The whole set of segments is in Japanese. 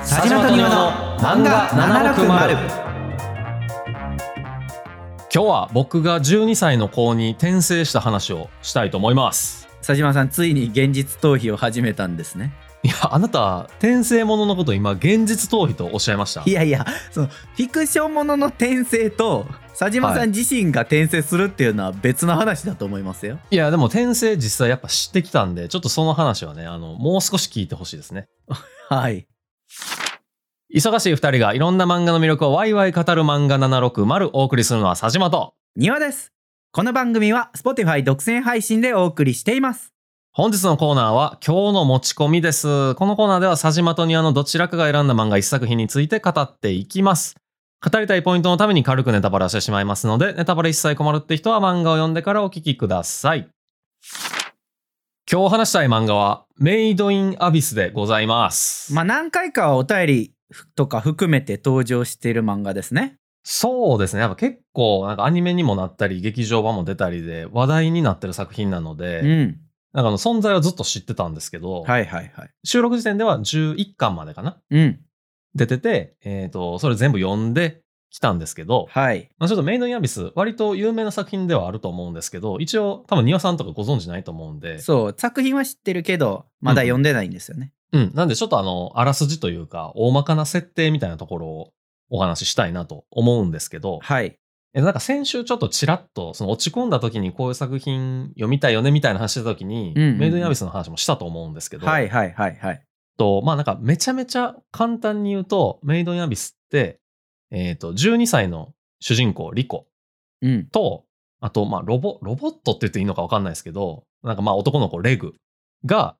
佐島と庭の漫画760今日は僕が12歳の子に転生した話をしたいと思います。佐島さんついに現実逃避を始めたんですね。いやあなた転生もののこと今現実逃避とおっしゃいました。いやいやそのフィクションものの転生と佐島さん自身が転生するっていうのは別の話だと思いますよ、いやでも転生実際やっぱ知ってきたんでちょっとその話はねあのもう少し聞いてほしいですね。はい忙しい二人がいろんな漫画の魅力をワイワイ語る漫画760お送りするのは佐島と庭ですこの番組は Spotify 独占配信でお送りしています本日のコーナーは今日の持ち込みです。このコーナーでは佐島と庭のどちらかが選んだ漫画一作品について語っていきます。語りたいポイントのために軽くネタバレをしてしまいますので、ネタバレ一切困るって人は漫画を読んでからお聞きください。今日話したい漫画はメイドインアビスでございます。まあ何回かはお便りとか含めて登場している漫画ですね。そうですね。やっぱ結構なんかアニメにもなったり、劇場版も出たりで話題になってる作品なので、うん。なんかあの存在はずっと知ってたんですけど、はいはいはい。収録時点では11巻までかな？うん。出てて、えっ、と、それ全部読んできたんですけど、はい。まあ、ちょっとメイドインアビス、割と有名な作品ではあると思うんですけど、一応多分庭さんとかご存知ないと思うんで、そう作品は知ってるけどまだ読んでないんですよね、うん。なんでちょっとあの、あらすじというか、大まかな設定みたいなところをお話ししたいなと思うんですけど、はい。えなんか先週ちょっとちらっと、その落ち込んだ時にこういう作品読みたいよねみたいな話してた時に、うんうんうん。メイドインアビスの話もしたと思うんですけど、はいはいはいはい。と、まあなんかめちゃめちゃ簡単に言うと、メイドインアビスって、えっ、と、12歳の主人公、リコ。うん。と、あと、まあロボ、ロボットって言っていいのかわかんないですけど、なんかまあ男の子、レグが、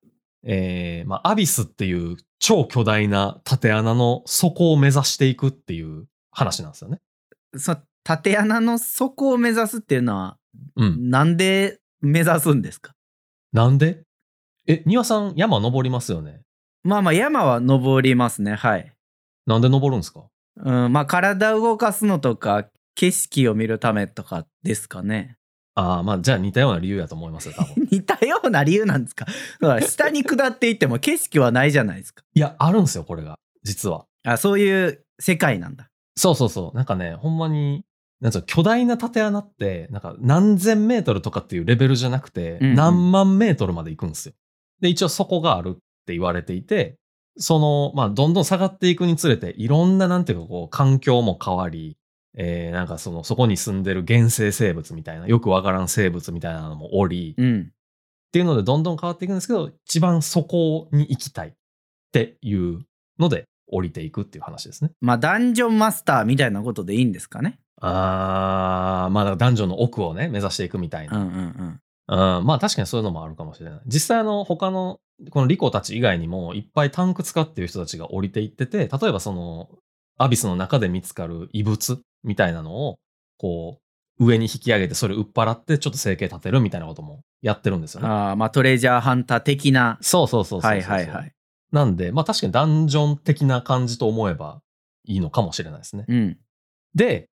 えーまあアビスっていう超巨大な縦穴の底を目指していくっていう話なんですよね。そ縦穴の底を目指すっていうのはうん。なんで目指すんですか？なんで？え、庭さん山登りますよね？まあまあ山は登りますねはいなんで登るんですか？うんまあ体動かすのとか景色を見るためとかですかねああ、まあじゃあ似たような理由やと思いますよ、多分。似たような理由なんですか？だから下に下っていっても景色はないじゃないですかいや、あるんですよ、これが。実は。あそういう世界なんだそうそうそう。なんかね、ほんまに、なんつうの巨大な縦穴って、なんか何千メートルとかっていうレベルじゃなくて、うんうん何万メートルまで行くんですよ。で、一応そこがあるって言われていて、その、まあ、どんどん下がっていくにつれて、いろんな、なんていうか、こう、環境も変わり、えー、なんかその、そこに住んでる原生生物みたいな、よくわからん生物みたいなのもおり、っうんていうので、どんどん変わっていくんですけど、一番そこに行きたいっていうので、降りていくっていう話ですね。まあダンジョンマスターみたいなことでいいんですかねあー、まあ、男女の奥をね、目指していくみたいうんうな。んうん、まあ、確かにそういうのもあるかもしれない。実際、あの、他の、このリコたち以外にも、いっぱいタンク使ってる人たちが降りていってて、例えばその、アビスの中で見つかる異物みたいなのを、こう、上に引き上げて、それ売っ払って、ちょっと生計立てるみたいなこともやってるんですようんね。あーまあトレジャーハンター的なそうそうそうそうそうはいはいはいなんで、まあ確かにダンジョン的な感じと思えばいいのかもしれないですね。うんで、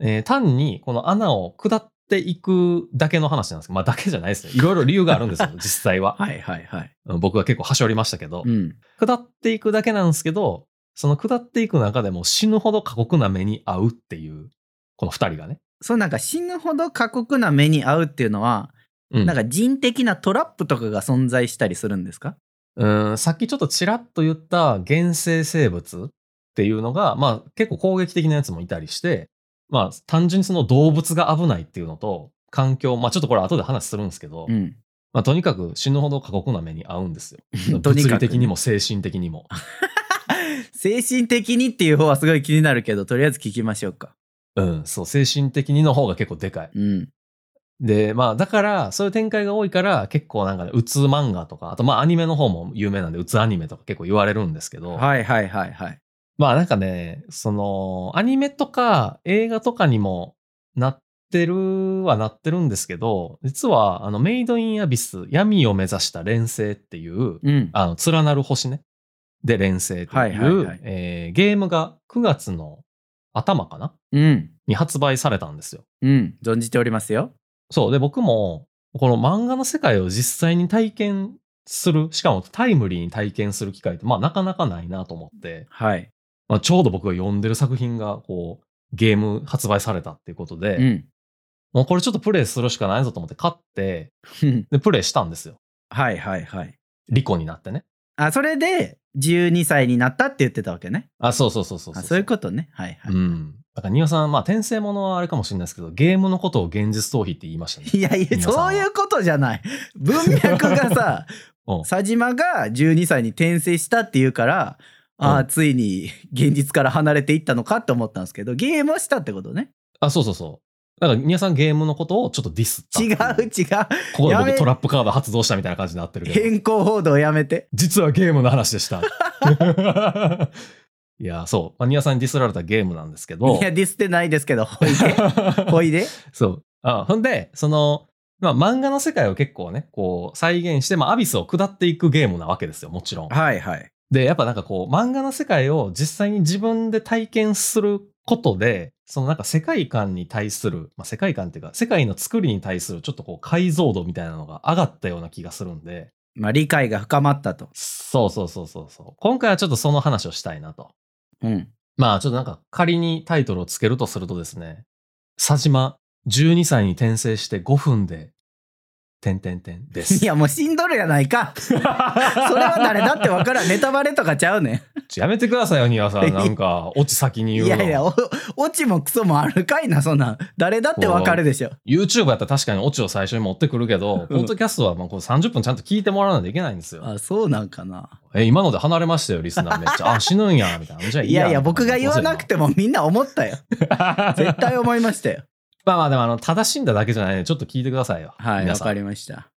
えー単にこの穴を下っていくだけの話なんですけど、まあだけじゃないですね。いろいろ理由があるんですよ、実際は。はいはいはいうん僕は結構端折りましたけど、うん下っていくだけなんですけど、その下っていく中でも死ぬほど過酷な目に遭うっていう、この二人がね。そうなんか死ぬほど過酷な目に遭うっていうのは、うん、なんか人的なトラップとかが存在したりするんですか？うん、さっきちょっとちらっと言った原生生物っていうのが、まあ結構攻撃的なやつもいたりして、まあ単純にその動物が危ないっていうのと、環境、まあちょっとこれ後で話するんですけど、うんまあとにかく死ぬほど過酷な目に遭うんですよ。とにかく物理的にも精神的にも。精神的にっていう方はすごい気になるけどとりあえず聞きましょうか。うん、そう、精神的にの方が結構でかい。うん。で、まあだから、そういう展開が多いから、結構なんかね、うつ漫画とか、あとまあアニメの方も有名なんで、うつアニメとか結構言われるんですけど、はいはいはいはい。まあなんかね、その、アニメとか映画とかにもなってるはなってるんですけど、実は、あの、メイドインアビス、闇を目指した連星っていう、うん。あの、連なる星ね。で、連星っていう、ゲームが9月の頭かな？うんに発売されたんですよ。うん存じておりますよそう。で、僕も、この漫画の世界を実際に体験する、しかもタイムリーに体験する機会って、まあなかなかないなと思って、はい。まあ、ちょうど僕が読んでる作品が、こう、ゲーム発売されたっていうことで、うん。もうこれちょっとプレイするしかないぞと思って買って、で、プレイしたんですよ。はいはいはい。リコになってね。あ、それで12歳になったって言ってたわけね。あ、そうそうそうそうあそういうことね。はいはい。うん。だから、庭さん、まあ、転生ものはあれかもしれないですけど、ゲームのことを現実逃避って言いましたね。いやいや、そういうことじゃない。文脈がさ、うん佐島が12歳に転生したって言うから、ああ、うんついに現実から離れていったのかって思ったんですけど、ゲームをしたってことね。あ、そうそうそう。だから、庭さんゲームのことをちょっとディスった違いう違う。ここでやめ僕トラップカード発動したみたいな感じになってるけど。変更報道やめて。実はゲームの話でした。いや、そう。まあ、ニアさんにディスられたゲームなんですけどい。や、ディスってないですけど、ほいで。ほいで。そう。あほんで、その、まあ、漫画の世界を結構ね、こう、再現して、まあ、アビスを下っていくゲームなわけですよ、もちろん。はいはい。で、やっぱなんかこう、漫画の世界を実際に自分で体験することで、そのなんか世界観に対する、まあ、世界観っていうか、世界の作りに対するちょっとこう、解像度みたいなのが上がったような気がするんで、まあ、理解が深まったと。そうそうそうそうそう。今回はちょっとその話をしたいなと。うん。まあちょっとなんか仮にタイトルをつけるとするとですね、佐島12歳に転生して5分で、てんてんてんです。いや、もう死んどるやないか。それは誰だってわからん。ネタバレとかちゃうねちょやめてくださいよ、庭さん。なんか、オチ先にん。言の。いうやいや、おオチもクソもあるかいな、そんなん。誰だってわかるでしょ。YouTube やったら確かにオチを最初に持ってくるけど、ポッドキャストはもうこう30分ちゃんと聞いてもらわないといけないんですよ。あ、そうなんかな。え、今ので離れましたよ、リスナーめっちゃ。あ、死ぬんや、みたいな。じゃあいいや。いやいや、僕が言わなくてもみんな思ったよ。絶対思いましたよ。まあまあでも、あの、正しいんだだけじゃないんで、ちょっと聞いてくださいよ。はい、わかりました。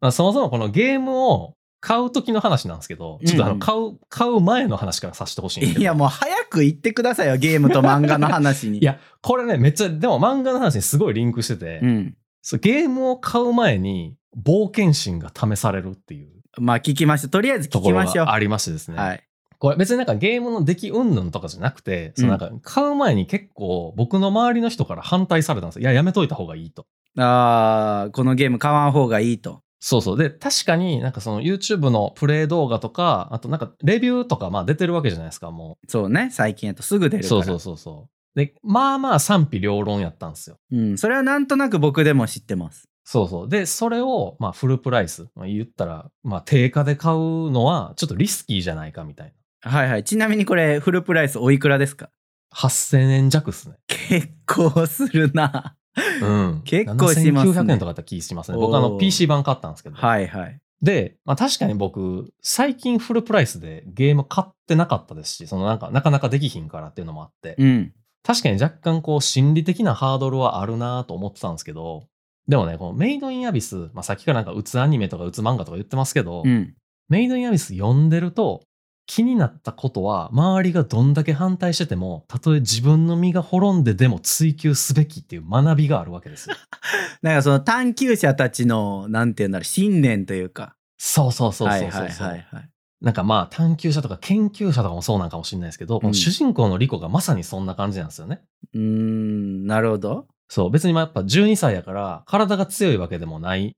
まあ、そもそもこのゲームを買う時の話なんですけど、ちょっとあの、うん買う、買う前の話からさせてほしい。いや、もう早く言ってくださいよ、ゲームと漫画の話に。いや、これね、めっちゃ、でも漫画の話にすごいリンクしてて、うん。そうゲームを買う前に冒険心が試されるっていうまあ、聞きましょう。とりあえず聞きましょう。がありましてですね。はい。これ別になんかゲームの出来云々とかじゃなくて、そのなんか買う前に結構僕の周りの人から反対されたんですよ。いや、やめといた方がいいと。あーこのゲーム買わん方がいいと。そうそう。で、確かになんかその YouTube のプレイ動画とか、あとなんかレビューとかまあ出てるわけじゃないですか、もそうね、最近やとすぐ出るう。から。そうそうそうそう。で、まあまあ賛否両論やったんですよ。うん、それはなんとなく僕でも知ってます。そうそう。で、それをまあフルプライス、まあ、言ったら、まあ定価で買うのはちょっとリスキーじゃないかみたいな。はいはい。ちなみにこれ、フルプライスおいくらですか？8000円弱っすね。結構するな。うん。結構しますね7900円とかだった気しますね。僕あの PC 版買ったんですけど。はいはい。で、まあ確かに僕、最近フルプライスでゲーム買ってなかったですし、そのなんかなかなかできひんからっていうのもあって、うん。確かに若干こう心理的なハードルはあるなと思ってたんですけど、でもね、このメイドインアビス、まあさっきからなんかうつアニメとかうつ漫画とか言ってますけど、うん。メイドインアビス読んでると、気になったことは、周りがどんだけ反対してても、たとえ自分の身が滅んででも追求すべきっていう学びがあるわけですよ。なんかその探求者たちの、なんていうんだろう、信念というか。そうそうそうそうそう。はいはいはいはい。なんかまあ探求者とか研究者とかもそうなんかもしれないですけど、この主人公のリコがまさにそんな感じなんですよね。うーん、なるほど。そう、別にまあやっぱ12歳やから体が強いわけでもない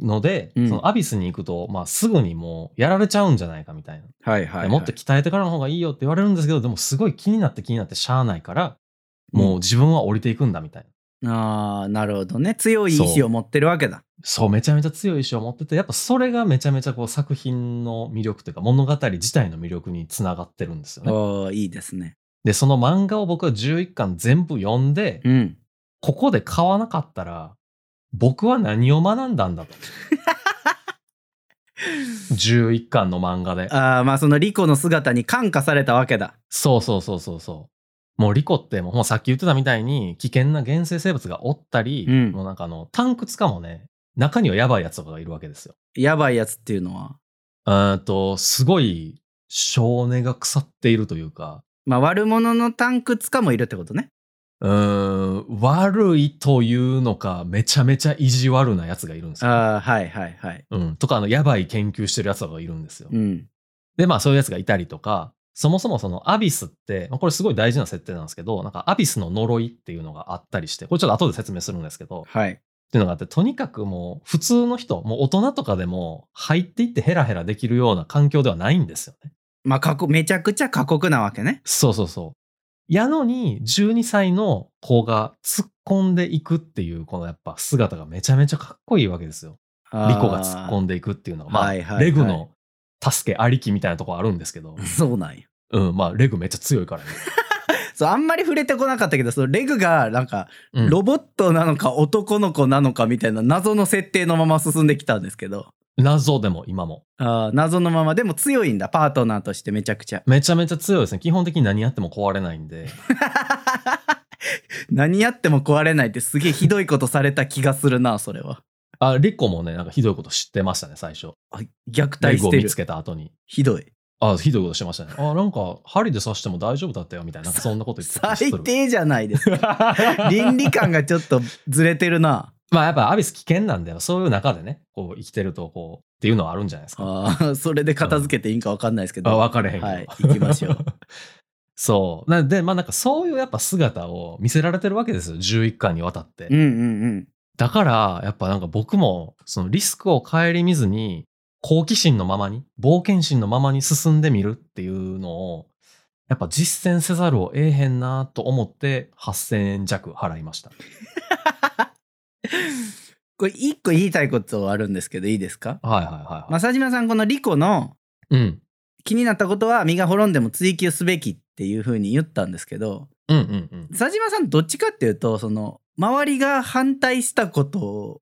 ので、うんそのアビスに行くと、まあすぐにもうやられちゃうんじゃないかみたいな。はいはい、はい。もっと鍛えてからの方がいいよって言われるんですけど、でもすごい気になって気になってしゃあないから、もう自分は降りていくんだみたいな。ああ、なるほどね。強い意志を持ってるわけだ。そう、めちゃめちゃ強い意志を持ってて、やっぱそれがめちゃめちゃこう作品の魅力というか物語自体の魅力につながってるんですよね。おーいいですね。で、その漫画を僕は11巻全部読んで、うん。ここで買わなかったら、僕は何を学んだんだと。11巻の漫画で。ああ、まあそのリコの姿に感化されたわけだ。そうそうそうそうそう。もうリコってもうさっき言ってたみたいに危険な原生生物がおったり、うんもうなんかあの、タンクツかもね、中にはやばいやつとかがいるわけですよ。やばいやつっていうのは？うーんと、すごい少年が腐っているというか、まあ悪者のタンクツカもいるってことね。うーん、悪いというのか、めちゃめちゃ意地悪なやつがいるんですよ。ああ、はいはいはい。うん。とか、あの、やばい研究してるやつとかがいるんですよ。うん。で、まあそういうやつがいたりとか、そもそもそのアビスって、まあこれすごい大事な設定なんですけど、なんかアビスの呪いっていうのがあったりして、これちょっと後で説明するんですけど、はい。っていうのがあって、とにかくもう普通の人、もう大人とかでも入っていってヘラヘラできるような環境ではないんですよね。まあめちゃくちゃ過酷なわけねそうそうそう。やのに、12歳の子が突っ込んでいくっていう、このやっぱ姿がめちゃめちゃかっこいいわけですよ。リコが突っ込んでいくっていうのが、まあ、はいはいはい。レグの助けありきみたいなところあるんですけど、そうなんようん、まあ、レグめっちゃ強いからね。そうあんまり触れてこなかったけどそのレグがなんかうん。ロボットなのか男の子なのかみたいな謎の設定のまま進んできたんですけど謎でも今も。あー謎のままでも強いんだパートナーとしてめちゃくちゃめちゃめちゃ強いですね。基本的に何やっても壊れないんで。何やっても壊れないってすげえひどいことされた気がするなそれはあ、リコもね、なんかひどいこと知ってましたね、最初。あ虐レ待してるグを見つけた後に。ひどいあ、ひどいことしてましたね。あ、なんか、針で刺しても大丈夫だったよ、みたいな。なんかそんなこと言ってた気がする。最低じゃないですか倫理観がちょっとずれてるなまあやっぱアビス危険なんだよ。そういう中でね、こう生きてると、こう、っていうのはあるんじゃないですか。あー それで片付けていいんか分かんないですけど、あ、分かれへんけど。はい行きましょう そう。なんで、まあなんかそういうやっぱ姿を見せられてるわけですよ。11巻にわたって。うんうんうんだから、やっぱなんか僕も、そのリスクを顧みずに、好奇心のままに、冒険心のままに進んでみるっていうのを、やっぱ実践せざるを得へんなと思って、8000円弱払いました。これ一個言いたいことあるんですけどいいですか？はいはいはい、はい。正島さんこのリコのうん。気になったことは身が滅んでも追求すべきっていう風に言ったんですけどうんうんうん。佐島さんどっちかっていうとその周りが反対したことを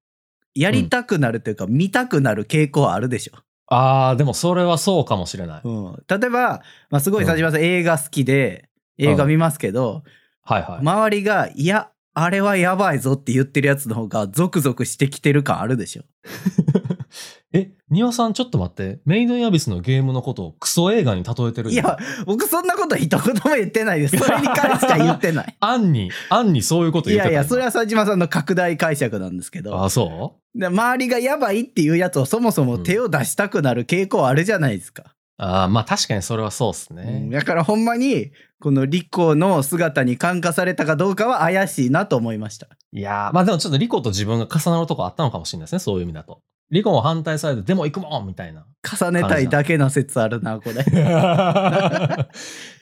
やりたくなるというか、見たくなる傾向はあるでしょ、ああ、でもそれはそうかもしれない。うん、例えば、まあ、すごい佐島さん映画好きで映画見ますけど、はいはい。周りが「いやあれはやばいぞ」って言ってるやつの方がゾクゾクしてきてる感あるでしょ。え、庭さんちょっと待って。メイドインアビスのゲームのことをクソ映画に例えてるいや僕そんなこと一言も言ってないです。それに関しては言ってない。アンに、アンにそういうことい言ってたやいやそれは。は佐島さんの拡大解釈なんですけど。あ、そで周りがやばいっていうやつをそもそも手を出したくなる傾向あるじゃないですか、うああ、まあ確かにそれはそうっすうんね。だからほんまにこのリコの姿に感化されたかどうかは怪しいなと思いましたいやー、まあでもちょっとリコと自分が重なるとこあったのかもしれないですね。そういう意味だと。リコも反対されて、でも行くもんみたいな。重ねたいだけの説あるなこれ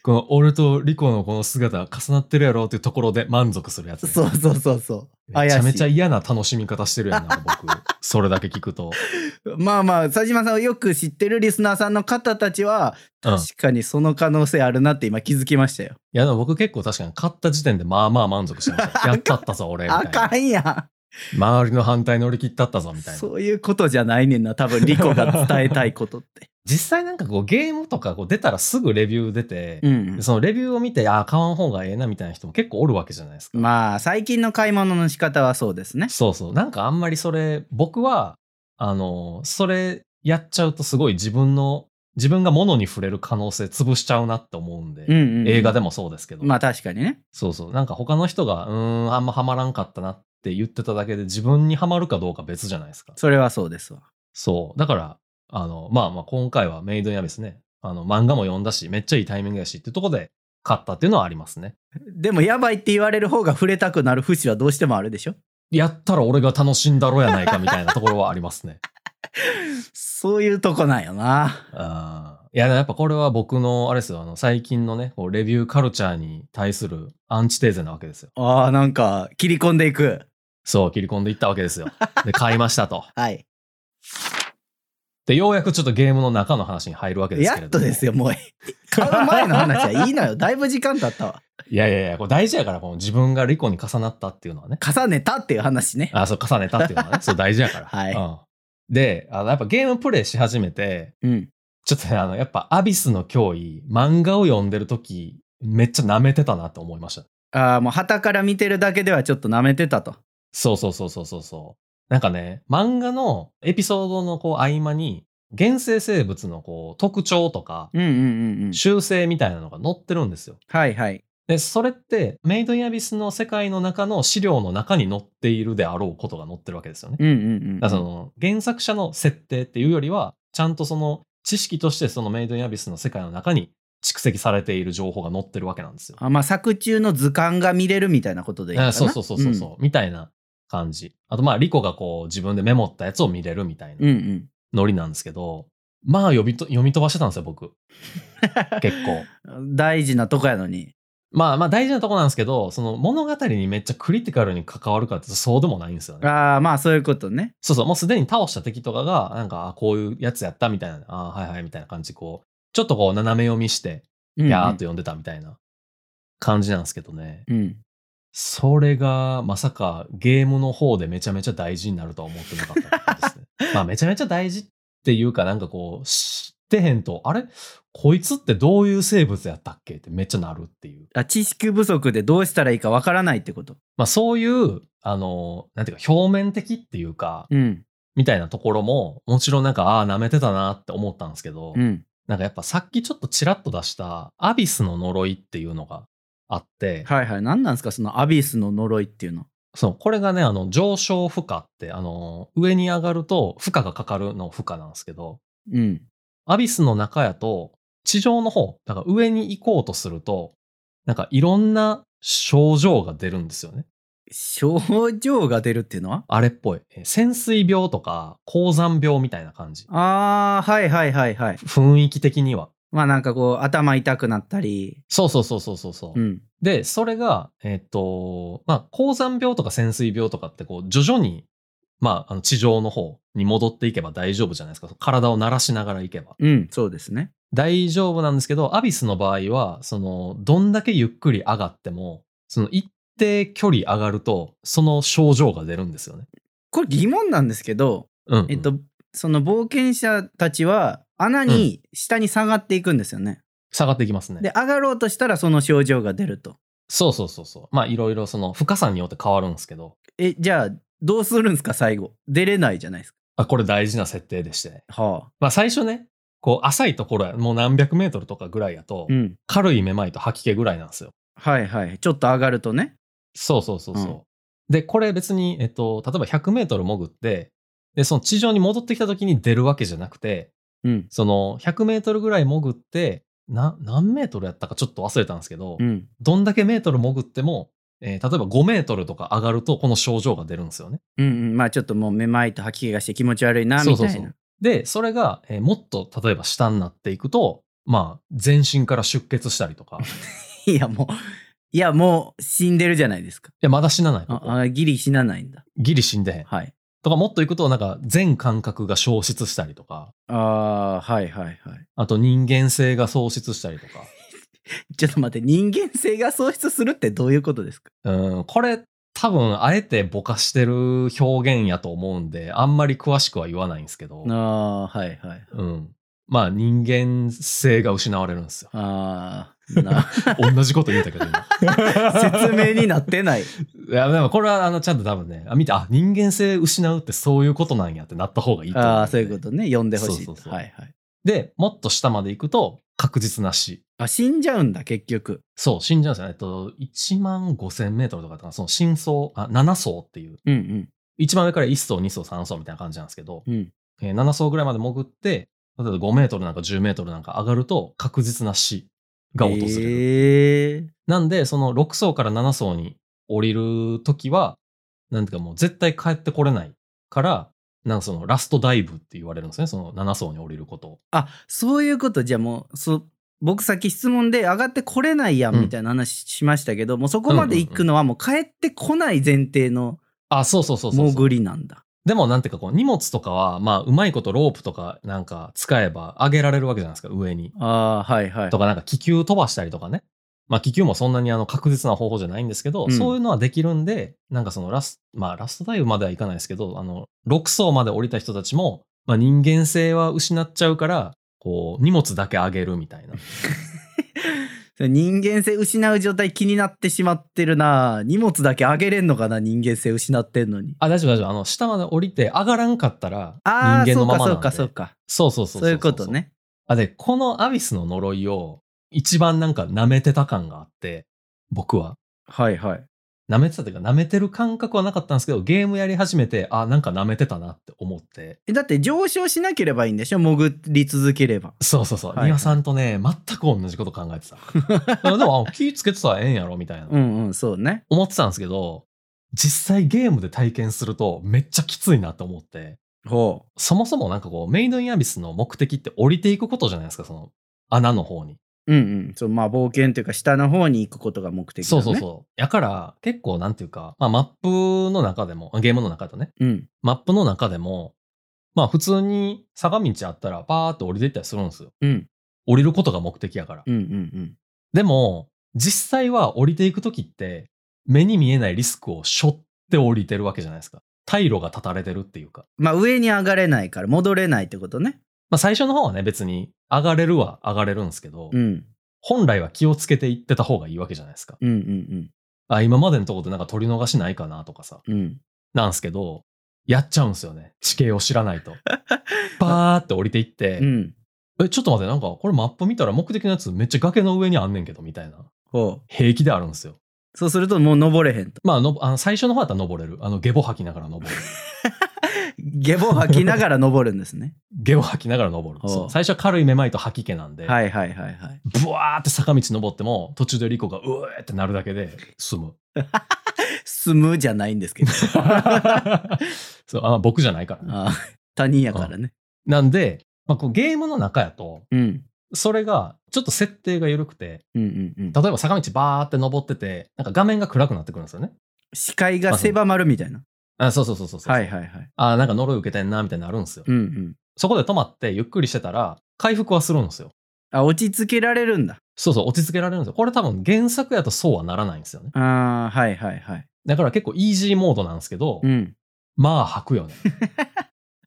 この俺とリコのこの姿が重なってるやろっていうところで満足するやつね、そうそうそうそうめちゃめちゃ嫌な楽しみ方してるやんな、僕。それだけ聞くと。いまあまあ佐島さんをよく知ってるリスナーさんの方たちはうん。い確かにその可能性あるなって今気づきましたよ、や、でも僕結構確かに買った時点でまあまあ満足してました。やったったぞ、俺。あなかんやん周りの反対乗り切ったったぞ、みたいな。そういうことじゃないねんな多分リコが伝えたいことって 実際なんかこうゲームとかこう出たらすぐレビュー出て、うんそのレビューを見て、ああ、買わん方がええなみたいな人も結構おるわけじゃないですか。まあ最近の買い物の仕方はそうですねそうそう。なんかあんまりそれ、僕は、あの、それやっちゃうとすごい自分の、自分が物に触れる可能性潰しちゃうなって思うんで、うんうんうん映画でもそうですけど、まあ確かにねそうそう。なんか他の人が、うーん、あんまハマらんかったなって言ってただけで自分にはまるかどうか別じゃないですか。それはそうですわそう。だから、あの、まあまあ今回はメイドインアビスね、あの、漫画も読んだし、めっちゃいいタイミングやしってところで買ったっていうのはありますね。でもやばいって言われる方が触れたくなる節はどうしてもあるでしょ？やったら俺が楽しんだろやないかみたいなところはありますね。そういうとこなんよなあーいや、やっぱこれは僕の、あれですよ、あの、最近のね、こうレビューカルチャーに対するアンチテーゼなわけですよ。あーなんか切り込んでいくそう、切り込んでいったわけですよ。で、買いましたと。はいで、ようやくちょっとゲームの中の話に入るわけですけれども。やっとですよもう買う前の話はいいのよだいぶ時間経ったわいやいやいや、これ大事やから、この自分がリコに重なったっていうのはね。重ねたっていう話ねあ、そう、重ねたっていうのはね。そう、大事やから。はいうん。で、あの、やっぱゲームプレイし始めて、うんちょっとね、あの、やっぱアビスの脅威、漫画を読んでる時めっちゃ舐めてたなって思いました。ああもう旗から見てるだけではちょっと舐めてたとそうそうそうそうそうそう。なんかね、漫画のエピソードのこう合間に、原生生物のこう特徴とか、うんうんうんうん習性みたいなのが載ってるんですよ。はいはいで、それって、メイドインアビスの世界の中の資料の中に載っているであろうことが載ってるわけですよね。うんうんうんだからその原作者の設定っていうよりは、ちゃんとその知識としてそのメイドインアビスの世界の中に蓄積されている情報が載ってるわけなんですよ。あまあ作中の図鑑が見れるみたいなことでいいのかなあそうそうそうそうそう、みたいな感じ。あとまあ、リコがこう自分でメモったやつを見れるみたいなうんうん。ノリなんですけど、まあ読みと読み飛ばしてたんですよ、僕。結構。大事なとこやのに。まあまあ大事なとこなんですけど、その物語にめっちゃクリティカルに関わるかってそうでもないんですよね。ああ、まあそういうことね。そうそう、もうすでに倒した敵とかが、なんか、あこういうやつやったみたいな、あはいはいみたいな感じで、こう、ちょっとこう斜め読みして、うんうんやーっと読んでたみたいな感じなんですけどね。うん。それがまさかゲームの方でめちゃめちゃ大事になるとは思ってなかったですね。まあめちゃめちゃ大事っていうかなんかこう知ってへんと、あれこいつってどういう生物やったっけってめっちゃなるっていう。あ知識不足でどうしたらいいかわからないってこと？まあそういう、あの、なんていうか表面的っていうか、うん。みたいなところももちろんなんかああ舐めてたなって思ったんですけど、うん。なんかやっぱさっきちょっとちらっと出したアビスの呪いっていうのがあって、はいはい。何なんですか？そのアビスの呪いっていうの。そう、これがね、あの、上昇負荷って、あの、上に上がると負荷がかかるの負荷なんですけど、うん。アビスの中やと、地上の方、だから上に行こうとすると、なんかいろんな症状が出るんですよね。症状が出るっていうのは？あれっぽい。え潜水病とか、高山病みたいな感じ。ああ、はいはいはいはい。雰囲気的には。まあなんかこう頭痛くなったり。そうそうそうそうそうそう。うん。で、それが、えっ、と、まあ、高山病とか潜水病とかって、こう、徐々に、まあ、あの地上の方に戻っていけば大丈夫じゃないですか。体を慣らしながらいけば。うん、そうですね。大丈夫なんですけど、アビスの場合は、その、どんだけゆっくり上がっても、その一定距離上がると、その症状が出るんですよね。これ疑問なんですけど、うん、うんえっと、その冒険者たちは穴に下に下がっていくんですよね。下がっていきますね。で、上がろうとしたらその症状が出ると。そうそうそうそう。まあ、いろいろその深さによって変わるんですけど、え、じゃあ、どうするんですか最後。出れないじゃないですか。あ、これ大事な設定でして。はあ。まあ、最初ね、こう、浅いところや、もう何百メートルとかぐらいやと、うん。軽いめまいと吐き気ぐらいなんですよ。はいはい。ちょっと上がるとね。そうそうそうそう。うんで、これ別に、えっと、例えば100メートル潜って、で、その地上に戻ってきた時に出るわけじゃなくて、うん。その100メートルぐらい潜って、な、何メートルやったかちょっと忘れたんですけど、うん。どんだけメートル潜っても、えー例えば5メートルとか上がるとこの症状が出るんですよね。うんうん。まあちょっともうめまいと吐き気がして気持ち悪いな、みたいな。そうそうそうで、それが、えーもっと例えば下になっていくと、まあ、全身から出血したりとか、い いやもう、いやもう死んでるじゃないですか。や、まだ死なないああギリ死なないんだ。ギリ死んでへん。はい。とか、もっといくと、なんか、全感覚が消失したりとか、ああ、はいはいはい。あと人間性が喪失したりとか。ちょっと待って、人間性が喪失するってどういうことですか？うん、これ、多分、あえてぼかしてる表現やと思うんで、あんまり詳しくは言わないんですけど、ああ、はいはい。うん。まあ、人間性が失われるんですよ。あ 同じこと言うたけど、今。説明になってない。いや、でもこれは、あの、ちゃんと多分ね、あ見て、あ、人間性失うってそういうことなんやってなった方がいいと思うああ、そういうことね。読んでほしいと。そうそうそうはいはい。で、もっと下まで行くと、確実な死。あ、死んじゃうんだ、結局。そう、死んじゃうんですよね。えっと、1万5千メートルとかかなその深層、あ、7層っていう、うん一番上から1層、2層、3層みたいな感じなんですけど、うん。うん。えー7層ぐらいまで潜って、例えば5メートルなんか10メートルなんか上がると確実な死が訪れる。ええなんで、その6層から7層に降りるときは、なんていうかもう絶対帰ってこれないから、なんかそのラストダイブって言われるんですね。その7層に降りることを。あ、そういうこと。じゃあもう、そ僕さっき質問で上がってこれないやんうんみたいな話しましたけど、もうそこまで行くのはもう帰ってこない前提のあ、そうそうそうそうそう。潜りなんだ。でもなんていうかこう荷物とかは、まあうまいことロープとかなんか使えば上げられるわけじゃないですか、上に。ああ、はいはいと。かなんか気球飛ばしたりとかね。まあ気球もそんなにあの確実な方法じゃないんですけど、うんそういうのはできるんで、なんかそのラスまあラストダイブまではいかないですけど、あの、6層まで降りた人たちも、まあ人間性は失っちゃうから、こう荷物だけ上げるみたいな。人間性失う状態気になってしまってるな荷物だけあげれんのかな人間性失ってんのに。あ、大丈夫大丈夫。あの、下まで降りて上がらんかったら、人間そうかそうのままなんで。かそうか。そうそうそうそういうこと。ね。あ、で、このアビスの呪いを一番なんか舐めてた感があって、僕は。はいはい。舐めてたというか、舐めてる感覚はなかったんですけど、ゲームやり始めて、あ、なんか舐めてたなって思って。えだって上昇しなければいいんでしょ？潜り続ければ。そうそうそう。はいはい庭さんとね、全く同じこと考えてた。でも、あ気つけてたらええんやろ、みたいな。うんうん、そうね。思ってたんですけど、実際ゲームで体験するとめっちゃきついなと思って、ほそもそもなんかこう、メイドインアビスの目的って降りていくことじゃないですか、その穴の方に。う。うんうん。そう、まあ冒険というか下の方に行くことが目的だね。そうそうそう。やから、結構なんていうか、まあマップの中でも、ゲームの中とね、う。うん。マップの中でも、まあ普通に坂道あったらパーって降りていったりするんですよ。うん。降りることが目的やから。うんうんうん。でも、実際は降りていくときって、目に見えないリスクを背負って降りてるわけじゃないですか。退路が断たれてるっていうか。まあ上に上がれないから戻れないってことね。まあ最初の方はね、別に上がれるは上がれるんですけど、うん。本来は気をつけていってた方がいいわけじゃないですか。うんうんあ、今までのところでなんか取り逃しないかなとかさ。うん。うん。なんすけど、やっちゃうんすよね。地形を知らないと。パーって降りていって、うん。え、ちょっと待って、なんかこれマップ見たら目的のやつめっちゃ崖の上にあんねんけど、みたいな。平気であるんですよ。そうするともう登れへんと。まあのあの、最初の方だったら登れる。あの、ゲボ吐きながら登る。ゲボ吐きながら登るんですね。ゲボ吐きながら登る。最初は軽いめまいと吐き気なんで、はいはいはいはい。ブワーって坂道登っても、途中でリコがうえーってなるだけで済む。進むじゃないんですけど。そうあ僕じゃないからね。ああ他人やからね。なんで、まあ、こうゲームの中やと、うん。それがちょっと設定が緩くて、うんうんうん。例えば坂道バーって登ってて、なんか画面が暗くなってくるんですよね。視界が狭まるみたいな。あそうそうそうそうそう。はいはいはい。あなんか呪い受けてんな、みたいになるんですよ。うんうん。そこで止まってゆっくりしてたら、回復はするんですよ。あ、落ち着けられるんだ。そうそう、落ち着けられるんですよ。これ多分原作やとそうはならないんですよね。ああ、はいはいはい。だから結構イージーモードなんですけど、うん。まあ吐くよね。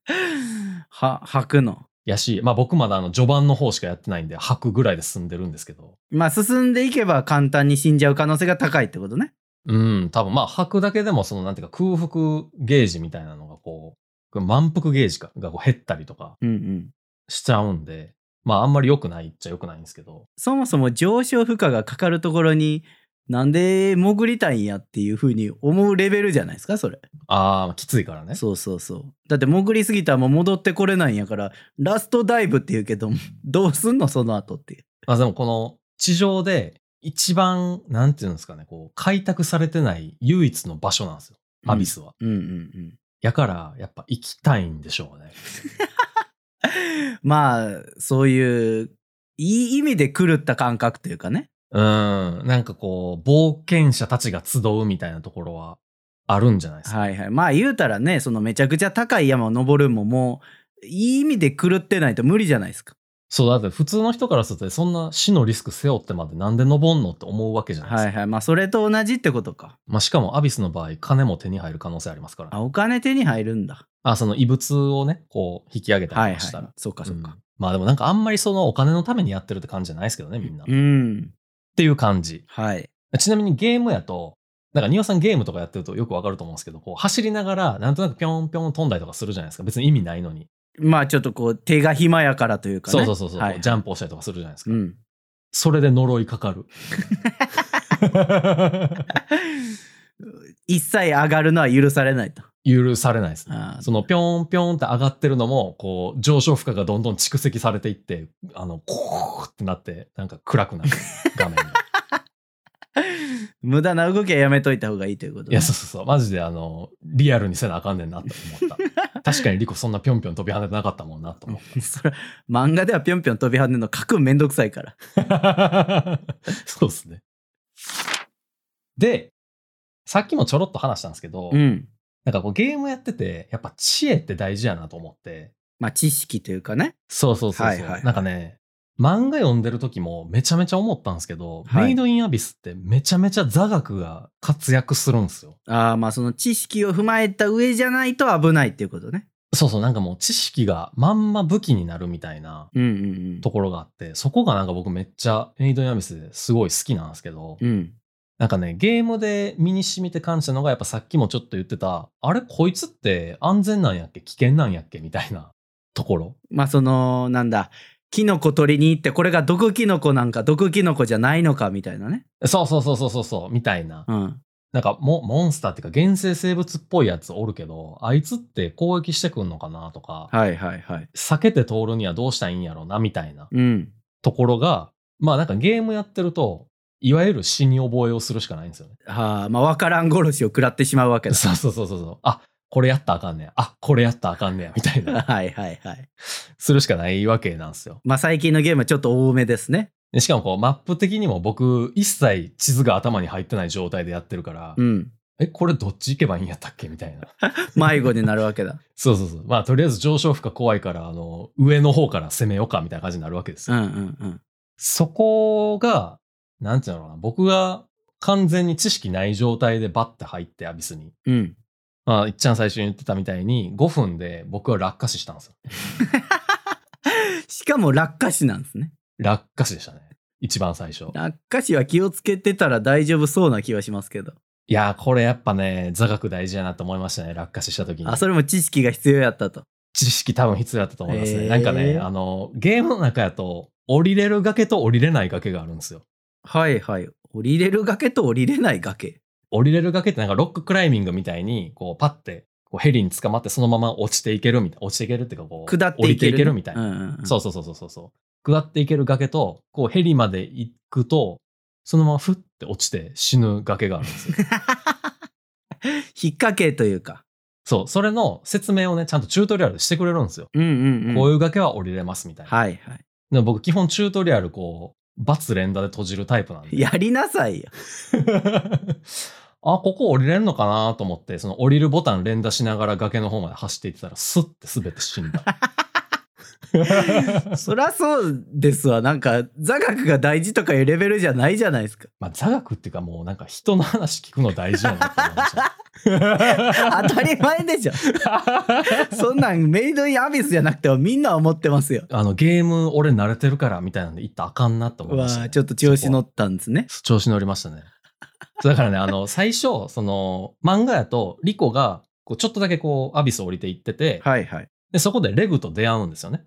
は、吐くの。やし、まあ僕まだあの序盤の方しかやってないんで吐くぐらいで済んでるんですけど、まあ進んでいけば簡単に死んじゃう可能性が高いってことね。うん、多分まあ吐くだけでもそのなんていうか空腹ゲージみたいなのがこう、満腹ゲージかがこう減ったりとかうんうん。しちゃうんで、まああんまり良くないっちゃ良くないんですけど、そもそも上昇負荷がかかるところになんで潜りたいんやっていうふうに思うレベルじゃないですかそれ。ああ、きついからね。そうそうそう。だって潜りすぎたらもう戻ってこれないんやからラストダイブって言うけどどうすんのその後っていう。まあでもこの地上で一番、なんていうんですかね、こう開拓されてない唯一の場所なんですよ。アビスは。うんうんうん。やから、やっぱ行きたいんでしょうね。まあそういういい意味で狂った感覚というかね。うん。なんかこう、冒険者たちが集うみたいなところはあるんじゃないですか。はいはい。まあ言うたらねそのめちゃくちゃ高い山を登るんももういい意味で狂ってないと無理じゃないですか。そう、だって普通の人からすると、そんな死のリスク背負ってまでなんで登んのって思うわけじゃないですか。はいはい。まあそれと同じってことか。まあしかもアビスの場合、金も手に入る可能性ありますから。あお金手に入るんだ。あ、その異物をね、こう引き上げたはいはりとかしたら。い。そっかそっうんか。まあでもなんかあんまりそのお金のためにやってるって感じじゃないですけどね、みんな。っうん。ていう感じ。はい。ちなみにゲームやと、なんか、ニオさんゲームとかやってるとよくわかると思うんですけど、こう走りながら、なんとなくぴょんぴょん飛んだりとかするじゃないですか。別に意味ないのに。まあちょっとこう手が暇やからというかね。そうそうそうそう、はい、ジャンプをしたりとかするじゃないですか。うん。それで呪いかかる。一切上がるのは許されないと。許されないですね。そのぴょんぴょんって上がってるのも、こう、上昇負荷がどんどん蓄積されていって、あの、コーってなって、なんか暗くなる画面が。無駄な動きはやめといた方がいいということ、いや、そうそうそう。マジで、あの、リアルにせなあかんねんなって思った。確かにリコそんなぴょんぴょん飛び跳ねてなかったもんなと思っそれ漫画ではぴょんぴょん飛び跳ねるの書くんめんどくさいから。た。そうですね。で、さっきもちょろっと話したんですけど、うん。なんかこうゲームやってて、やっぱ知恵って大事やなと思って、まあ知識というかね。そうそうそうそう、はいはいはいなんかね、漫画読んでる時もめちゃめちゃ思ったんですけど、はいメイドインアビスってめちゃめちゃ座学が活躍するんですよ。ああまあその知識を踏まえた上じゃないと危ないっていうことね。そうそう、なんかもう知識がまんま武器になるみたいなうんうんところがあって、そこがなんか僕めっちゃメイドインアビスですごい好きなんですけど、うん。うん。なんかね、ゲームで身に染みて感じたのがやっぱさっきもちょっと言ってた、あれこいつって安全なんやっけ危険なんやっけみたいなところ。まあそのなんだキノコ取りに行ってこれが毒キノコなんか毒キノコじゃないのかみたいなね。そうそうそうそうそうそう、みたいな。うん。なんかモモンスターっていうか原生生物っぽいやつおるけど、あいつって攻撃してくんのかなとか、はいはいはい。避けて通るにはどうしたらいいんやろうなみたいなうん。ところが、まあなんかゲームやってると、いわゆる死に覚えをするしかないんですよね。はあ、まあ、わからん殺しを食らってしまうわけだ。そうそうそうそうそう。あ、これやったらあかんねや。あ、これやったらあかんねや。みたいな。はいはいはい。するしかないわけなんですよ。まあ、最近のゲームはちょっと多めですね。でしかもこう、マップ的にも僕、一切地図が頭に入ってない状態でやってるから、うん。え、これどっち行けばいいんやったっけみたいな。迷子になるわけだ。そうそうそう。まあ、とりあえず上昇負荷怖いから、あの、上の方から攻めようか、みたいな感じになるわけですよ。うんうんうん。そこが、なんていうのかな、僕が完全に知識ない状態でバッて入って、アビスに。うん。まあ、いっちゃん最初に言ってたみたいに、5分で僕は落下死したんですよ。しかも落下死なんですね。落下死でしたね。一番最初。落下死は気をつけてたら大丈夫そうな気はしますけど。いやー、これやっぱね、座学大事やなと思いましたね、落下死した時に。あ、それも知識が必要やったと。知識多分必要だったと思いますね。なんかね、あの、ゲームの中やと、降りれる崖と降りれない崖があるんですよ。はいはい。降りれる崖と降りれない崖。降りれる崖ってなんかロッククライミングみたいに、こうパッて、こうヘリに捕まってそのまま落ちていけるみたいな、落ちていけるっていうかこう、下って降りていける、みたいな。そうそうそうそうそうそう。下っていける崖と、こうヘリまで行くと、そのままふって落ちて死ぬ崖があるんですよ。引っ掛けというか。そう、それの説明をね、ちゃんとチュートリアルでしてくれるんですよ。うんうんうん。こういう崖は降りれますみたいな。はいはい。でも僕基本チュートリアルこう、バツ連打で閉じるタイプなんで。やりなさいよ。あ、ここ降りれんのかなと思って、その降りるボタン連打しながら崖の方まで走っていってたら、スッて滑って死んだ。そりゃそうですわ。なんか、座学が大事とかいうレベルじゃないじゃないですか。まあ、座学っていうかもうなんか人の話聞くの大事やなと思いました。当たり前でしょ。そんなんメイドインアビスじゃなくてもみんな思ってますよ。あの、ゲーム俺慣れてるからみたいなんで言ったらあかんなと思ういました、ね。わちょっと調子乗ったんですね。調子乗りましたね。だからね、あの、最初、その、漫画やと、リコが、こうちょっとだけこう、アビス降りていってて、はいはい。で、そこでレグと出会うんですよね。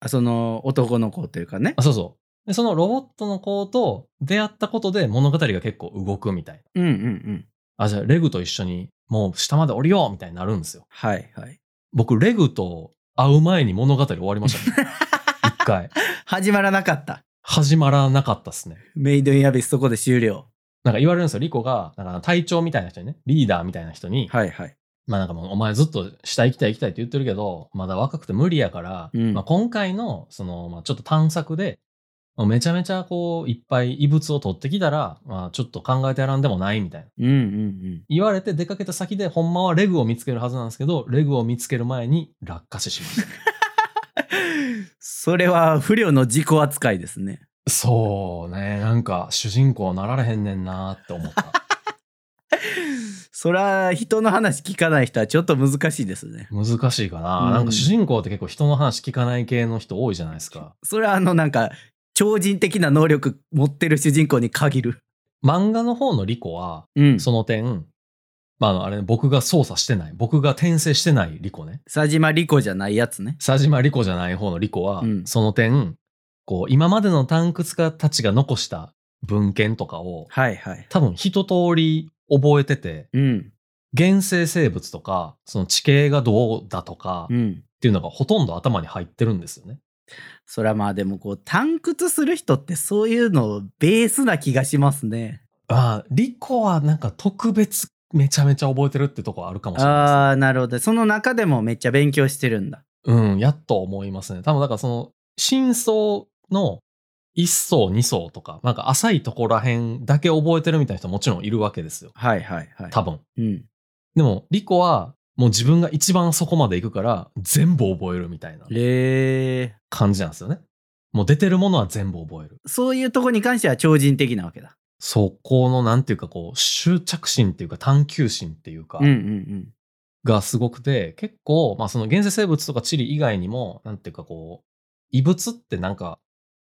あその男の子というかねあ、。そうそう。で、そのロボットの子と出会ったことで物語が結構動くみたいな。うんうんうん。あ、じゃあレグと一緒にもう下まで降りようみたいになるんですよ。はいはい。僕、レグと会う前に物語終わりましたね。一回。始まらなかった。始まらなかったっすね。メイドインアビスそこで終了。なんか言われるんですよ。リコが、なんか隊長みたいな人にね、リーダーみたいな人に、はいはい。まあなんかもうお前ずっと下行きたい行きたいって言ってるけど、まだ若くて無理やから、うんまあ今回の、その、まあちょっと探索で、めちゃめちゃこう、いっぱい異物を取ってきたら、まあちょっと考えてやらんでもないみたいな。うんうんうん。言われて出かけた先で、ほんまはレグを見つけるはずなんですけど、レグを見つける前に落下死しました。それは不慮の自己扱いですね。そうね、なんか主人公なられへんねんなって思った。そら人の話聞かない人はちょっと難しいですね。難しいかな、うんなんか主人公って結構人の話聞かない系の人多いじゃないですか。それはあのなんか超人的な能力持ってる主人公に限る。漫画の方のリコは、うん。その点、まあ、あれ、僕が操作してない、僕が転生してないリコね。佐島リコじゃないやつね。佐島リコじゃない方のリコは、うんその点、こう、今までの探掘家たちが残した文献とかを、はいはい。多分一通り覚えてて、うん。原生生物とか、その地形がどうだとか、っうん。ていうのがほとんど頭に入ってるんですよね。そりゃまあでもこう探掘する人ってそういうのベースな気がしますね。ああ、リコはなんか特別めちゃめちゃ覚えてるってとこあるかもしれないですねああ、なるほど。その中でもめっちゃ勉強してるんだ。うん、やっと思いますね。多分だからその、真相の1層2層とか、なんか浅いところらへんだけ覚えてるみたいな人もちろんいるわけですよ。はいはいはい。多分。うん。でも、リコはもう自分が一番そこまで行くから全部覚えるみたいなれー。感じなんですよね。もう出てるものは全部覚える。そういうとこに関しては超人的なわけだ。そこのなんていうかこう、執着心っていうか探求心っていうか、うんうんがすごくて、結構、まあその原生生物とか地理以外にも、なんていうかこう、異物ってなんか、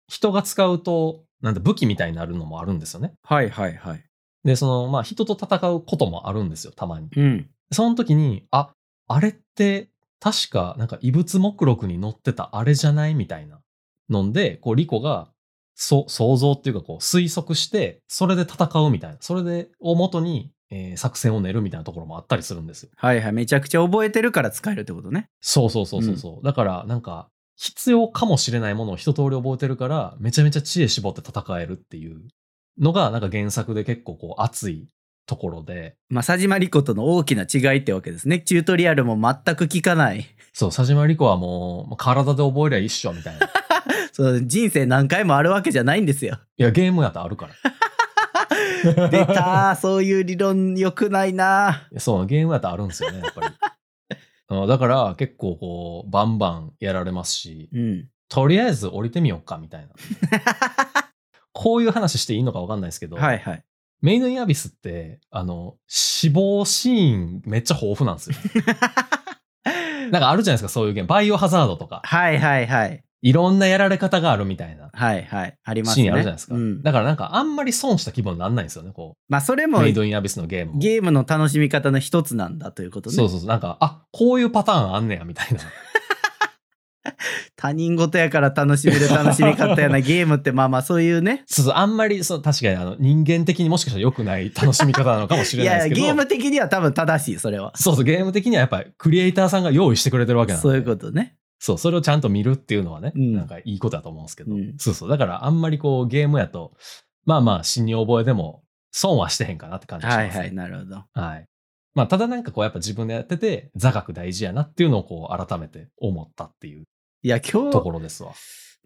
人が使うと、なんて武器みたいになるのもあるんですよね。はいはいはい。で、その、まあ人と戦うこともあるんですよ、たまに。うん。その時に、あ、あれって、確か、なんか異物目録に載ってたあれじゃない？みたいなので、こう、リコが、そ、想像っていうかこう、推測して、それで戦うみたいな。それで、を元に、えー作戦を練るみたいなところもあったりするんですよ。はいはい。めちゃくちゃ覚えてるから使えるってことね。そうそうそうそうそう。だから、なんか、必要かもしれないものを一通り覚えてるから、めちゃめちゃ知恵絞って戦えるっていうのがなんか原作で結構こう熱いところで、まあ、佐島リコとの大きな違いってわけですね。チュートリアルも全く聞かない。そう、佐島リコはもう体で覚えりゃ一緒みたいな。い そう人生何回もあるわけじゃないんですよ。や、ゲームやったらあるから。出たーそういう理論良くないなそう、ゲームやったらあるんですよね、やっぱり。うんだから結構こう、バンバンやられますし、うん。とりあえず降りてみようかみたいな。こういう話していいのかわかんないですけど、はいはい。メイドインアビスって、あの、死亡シーンめっちゃ豊富なんですよ。なんかあるじゃないですか、そういうゲーム。バイオハザードとか。はいはいはい。いろんなやられ方があるみたいなはいはい。ありますシね。ーンあるじゃないですか。うん、だからなんかあんまり損した気分になんないんですよね、こう。まあそれもメイドインアビスのゲームも。ゲームの楽しみ方の一つなんだということね。そうそうそう。なんか、あ、こういうパターンあんねや、みたいな。他人事やから楽しめる楽しみ方やな ゲームってまあまあそういうね。そうそう、あんまり、そう、確かにあの、人間的にもしかしたら良くない楽しみ方なのかもしいれないですけど。やゲーム的には多分正しいそれは。そうそう、ゲーム的にはやっぱりクリエイターさんが用意してくれてるわけなんで。そういうことね。そう、それをちゃんと見るっていうのはね、うんなんかいいことだと思うんですけど、うんそうそう。だからあんまりこうゲームやと、まあまあ死に覚えでも損はしてへんかなって感じがします、ね。はいはいなるほど。はい。まあただなんかこうやっぱ自分でやってて座学大事やなっていうのをこう改めて思ったっていういや今と日ころですわ。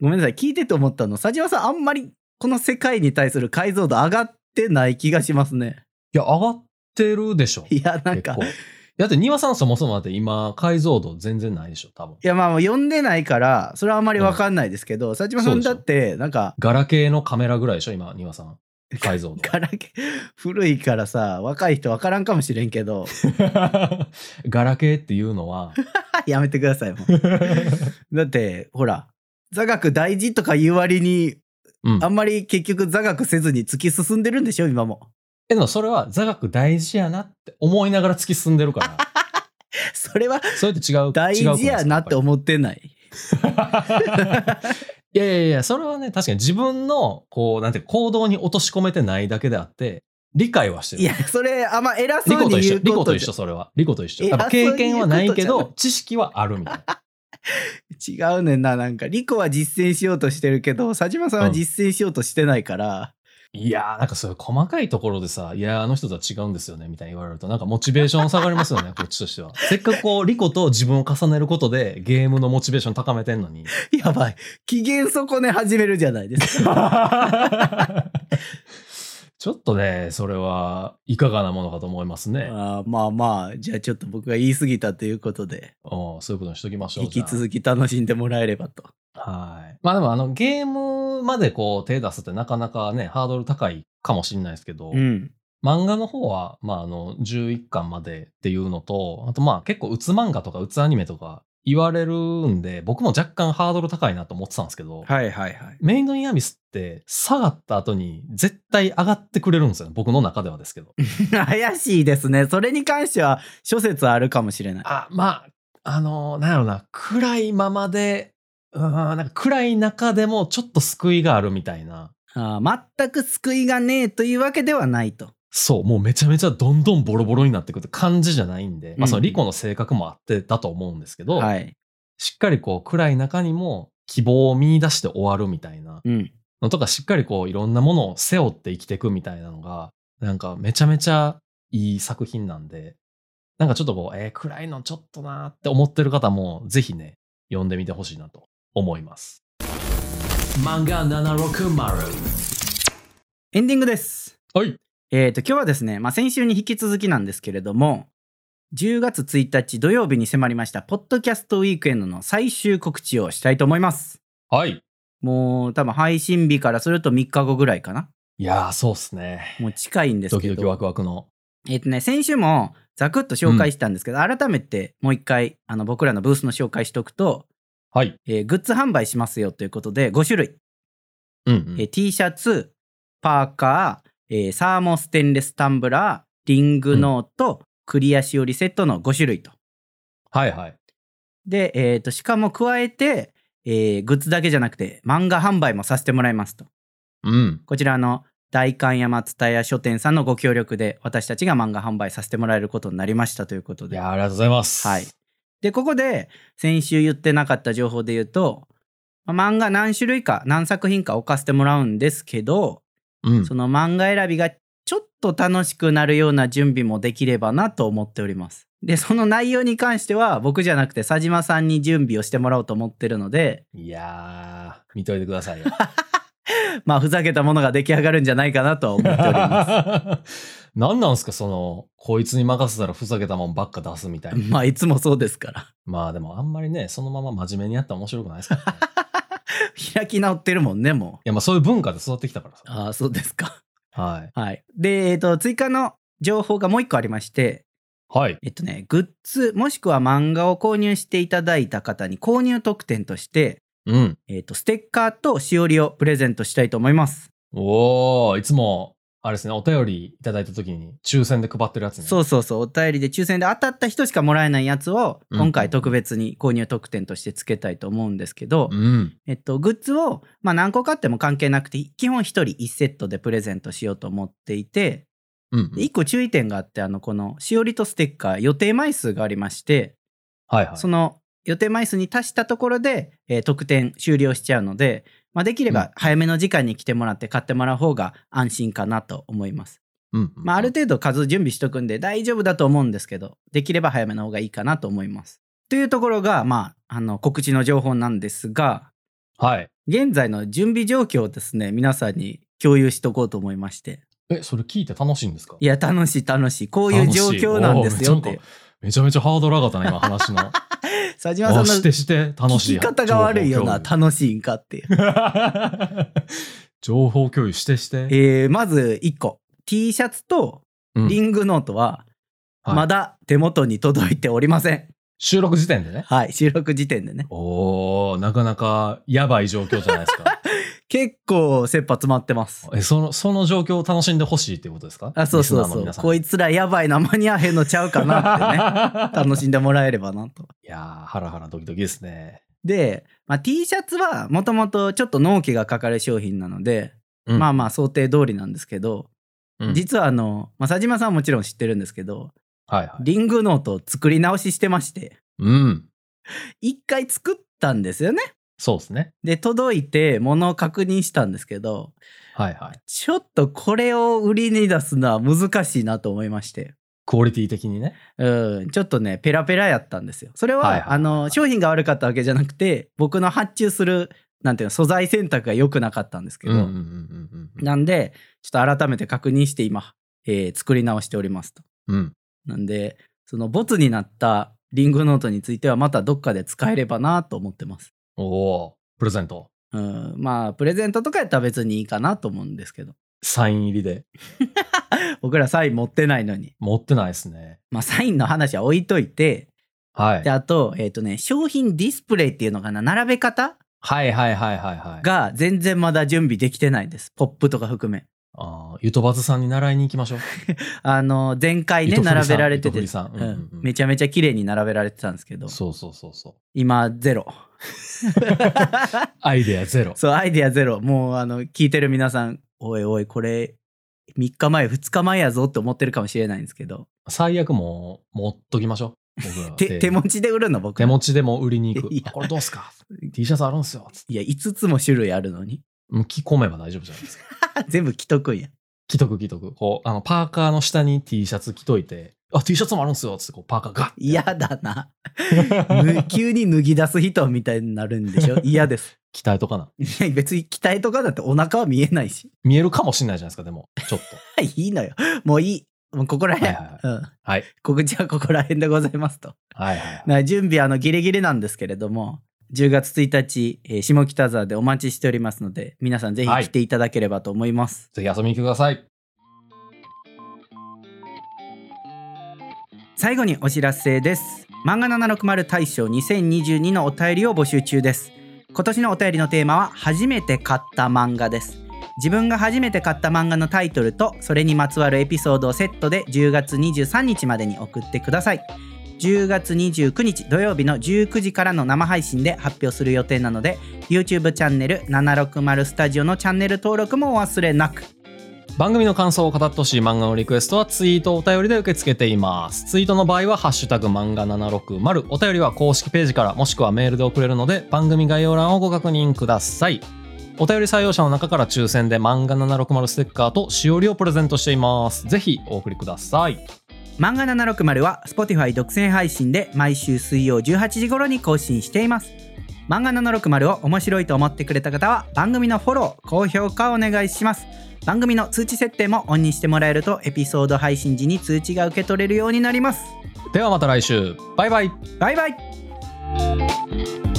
ごめんなさい聞いてて思ったの佐島さんあんまりこの世界に対する解像度上がってない気がしますね。いや、上がってるでしょ。いやなんか。だって庭さんそもそもだって今解像度全然ないでしょ、多分。いやまあもう読んでないからそれはあんまりわかんないですけど、佐島さんだってなんかガラケーのカメラぐらいでしょ、今、庭さん。解像度。ガラケー古いからさ若い人わからんかもしれんけど ガラケーっていうのは、やめてくださいもう。だってほら座学大事とか言う割にうんあんまり結局座学せずに突き進んでるんでしょ今も。え、でもそれは座学大事やなって思いながら突き進んでるから。それはそれって違う。大事やなって思ってない。いやいやいやそれはね、確かに自分の、こう、なんて行動に落とし込めてないだけであって、理解はしてる。いやそれあんま偉リそうにコと一緒、リコと一緒、それは。リコと一緒。経験はないけど、知識はあるみたいな。違うねんななんかリコは実践しようとしてるけど佐島さんは実践しようとしてないから、いやー、なんかそういう細かいところでさ、いやー、あの人とは違うんですよね、みたいに言われると、なんかモチベーション下がりますよね、こっちとしては。せっかくこう、リコと自分を重ねることで、ゲームのモチベーション高めてんのに。やばい機嫌損ね始めるじゃないですか ちょっとね、それはいかがなものかと思いますね。あーまあまあじゃあちょっと僕が言い過ぎたということでうんそういうことにしときましょう。引き続き楽しんでもらえればとあはい。まあでもあの、ゲームまでこう手出すってなかなかね、ハードル高いかもしれないですけど、うん漫画の方は、まああの、11巻までっていうのと、あとまあ結構、うつ漫画とかうつアニメとか言われるんで、僕も若干ハードル高いなと思ってたんですけど、はいはいはいメイドインアビスって下がった後に絶対上がってくれるんですよね。僕の中ではですけど。怪しいですねそれに関しては諸説あるかもしれないあ、まあ、あの、なんやろな、暗いままで、うーん、なんか暗い中でもちょっと救いがあるみたいな。あー全く救いがねえというわけではないとそう、もうめちゃめちゃどんどんボロボロになってくる感じじゃないんで、まあうんそのリコの性格もあってだと思うんですけど、はいしっかりこう暗い中にも希望を見出して終わるみたいなうんのとか、しっかりこういろんなものを背負って生きていくみたいなのが、なんかめちゃめちゃいい作品なんで、なんかちょっとこう、えー暗いのちょっとなーって思ってる方も、ぜひね、読んでみてほしいなと思います。漫画760。エンディングですはい。えっ、と今日はですね、まあ、先週に引き続きなんですけれども10月1日土曜日に迫りましたポッドキャストウィークエンドの最終告知をしたいと思いますはい。もう多分配信日からすると3日後ぐらいかないやー、そうっすね。もう近いんですけどドキドキワクワクの。えっ、とね先週もざくっと紹介したんですけど、改めてもう一回あの僕らのブースの紹介しておくと、はい。えーグッズ販売しますよということで5種類、うん、うんえー T シャツパーカー、えーサーモステンレスタンブラーリングノート、クリアしおりセットの5種類とはいはい。で、えーとしかも加えて、えーグッズだけじゃなくて漫画販売もさせてもらいますとうん。こちらの代官山蔦屋書店さんのご協力で私たちが漫画販売させてもらえることになりましたということでいやーありがとうございます。はい。でここで先週言ってなかった情報で言うとまあ漫画何種類か何作品か置かせてもらうんですけど、うんその漫画選びがちょっと楽しくなるような準備もできればなと思っております。で、その内容に関しては僕じゃなくて佐島さんに準備をしてもらおうと思ってるので、いやー、見といてくださいよ。まあふざけたものが出来上がるんじゃないかなとは思っております。何なんすか、その、こいつに任せたらふざけたもんばっか出すみたいな。まあいつもそうですから。まあでもあんまりね、そのまま真面目にやったら面白くないですからね。い 開き直ってるもんね、もや、まあそういう文化で育ってきたからう。さ。ああ、そうですか。はい。はい。で、えっ、と、追加の情報がもう一個ありまして、はい。えっとね、グッズもしくは漫画を購入していただいた方に購入特典として、うん。えっと、ステッカーとしおりをプレゼントしたいと思います。おー、いつも、あれですね、お便りいただいた時に抽選で配ってるやつね。そうそうそう、お便りで抽選で当たった人しかもらえないやつを、うん今回特別に購入特典として付けたいと思うんですけど、うん。えっと、グッズを、まあ何個買っても関係なくて、基本1人1セットでプレゼントしようと思っていて、うん。で1個注意点があって、あの、このしおりとステッカー予定枚数がありまして、はいはい。その予定枚数に達したところで、えー特典終了しちゃうので、まあ、できれうんば早めの時間に来てもらって買ってもらう方が安心かなと思います。うん。まあ、ある程度数準備しとくんで大丈夫だと思うんですけど、できれば早めの方がいいかなと思います。というところが、まあ、あの告知の情報なんですが、はい。現在の準備状況をですね、皆さんに共有しとこうと思いまして。え、それ聞いて楽しいんですか？いや、楽しい楽しい。こういう状況なんですよって。めちゃめちゃハードル上がったね、今話の。佐島さんのあしてして楽しい。聞き方が悪いよな、楽しいんかって 情報共有してして。えーまず1個 T シャツとうんリングノートははいまだ手元に届いておりません、収録時点でね。はい収録時点でねおー、なかなかやばい状況じゃないですか。結構切羽詰まってます。え、その、その状況を楽しんでほしいっていうことですか？あそうそうそう。こいつらやばいな間に合わへんのちゃうかなってね。楽しんでもらえればなと。いやー、ハラハラドキドキですね。で、まあ、T シャツはもともとちょっと納期がかかる商品なので、うん。まあまあ想定通りなんですけど、うん。実はあの、まあ、佐島さんはもちろん知ってるんですけどはいはい。リングノートを作り直ししてまして。うん。一回作ったんですよねそうですね。で、届いて物を確認したんですけど、はいはい。ちょっとこれを売りに出すのは難しいなと思いまして。クオリティ的にね。うん、ちょっとね、ペラペラやったんですよ。それは、はいはいはいあの、商品が悪かったわけじゃなくて、僕の発注する、なんていうの、素材選択が良くなかったんですけど、うんうんうんうんうん。なんで、ちょっと改めて確認して今、えー作り直しておりますと。うん。なんで、そのボツになったリングノートについてはまたどっかで使えればなと思ってます。おー、プレゼント。うん、まあ、プレゼントとかやったら別にいいかなと思うんですけど。サイン入りで。僕らサイン持ってないのに。持ってないですね。まあ、サインの話は置いといて、はいで、。あと、えっ、とね、商品ディスプレイっていうのかな、並べ方？はいはいはいはいはい。が全然まだ準備できてないです。ポップとか含め。あーゆとばずさんに習いに行きましょう。あの、前回ね、並べられてて、うんめちゃめちゃ綺麗に並べられてたんですけど、そうそうそうそう。今、ゼロ。アイデアゼロ。そう、アイデアゼロ。もう、あの、聞いてる皆さん、おいおい、これ、3日前、2日前やぞって思ってるかもしれないんですけど、最悪もう持っときましょう。僕ら 手手持ちで売るの？僕手持ちでも売りに行くこれどうすか ?T シャツあるんすよ。いや、5つも種類あるのに。着込めば大丈夫じゃないですか。全部着とくんや。着とく着とく。こう、あの、パーカーの下に T シャツ着といて、あ、T シャツもあるんすよ。つってこう、パーカーガッて。嫌だな。ぬ 急に脱ぎ出す人みたいになるんでしょ？嫌です。鍛えとかな。い や別に鍛えとかだってお腹は見えないし。見えるかもしれないじゃないですか、でも。ちょっと。いいのよ。もういい。もうここら辺。はいはいうん。はい。告知はここら辺でございますと。はいはい。な準備あのギリギリなんですけれども、10月1日、えー下北沢でお待ちしておりますので、皆さんぜひ来ていただければと思います。ぜひ遊びに来てください。最後にお知らせです。漫画760大賞2022のお便りを募集中です。今年のお便りのテーマは初めて買った漫画です。自分が初めて買った漫画のタイトルとそれにまつわるエピソードをセットで10月23日までに送ってください。10月29日土曜日の19時からの生配信で発表する予定なので YouTube チャンネル760スタジオのチャンネル登録もお忘れなく。番組の感想を語ってほしい漫画のリクエストはツイートお便りで受け付けています。ツイートの場合はハッシュタグ漫画760お便りは公式ページからもしくはメールで送れるので番組概要欄をご確認ください。お便り採用者の中から抽選で漫画760ステッカーとしおりをプレゼントしていますぜひお送りください漫画760は Spotify 独占配信で毎週水曜18時頃に更新しています漫画760を面白いと思ってくれた方は番組のフォロー高評価お願いします。番組の通知設定もオンにしてもらえるとエピソード配信時に通知が受け取れるようになります。ではまた来週。バイバイ。バイバイ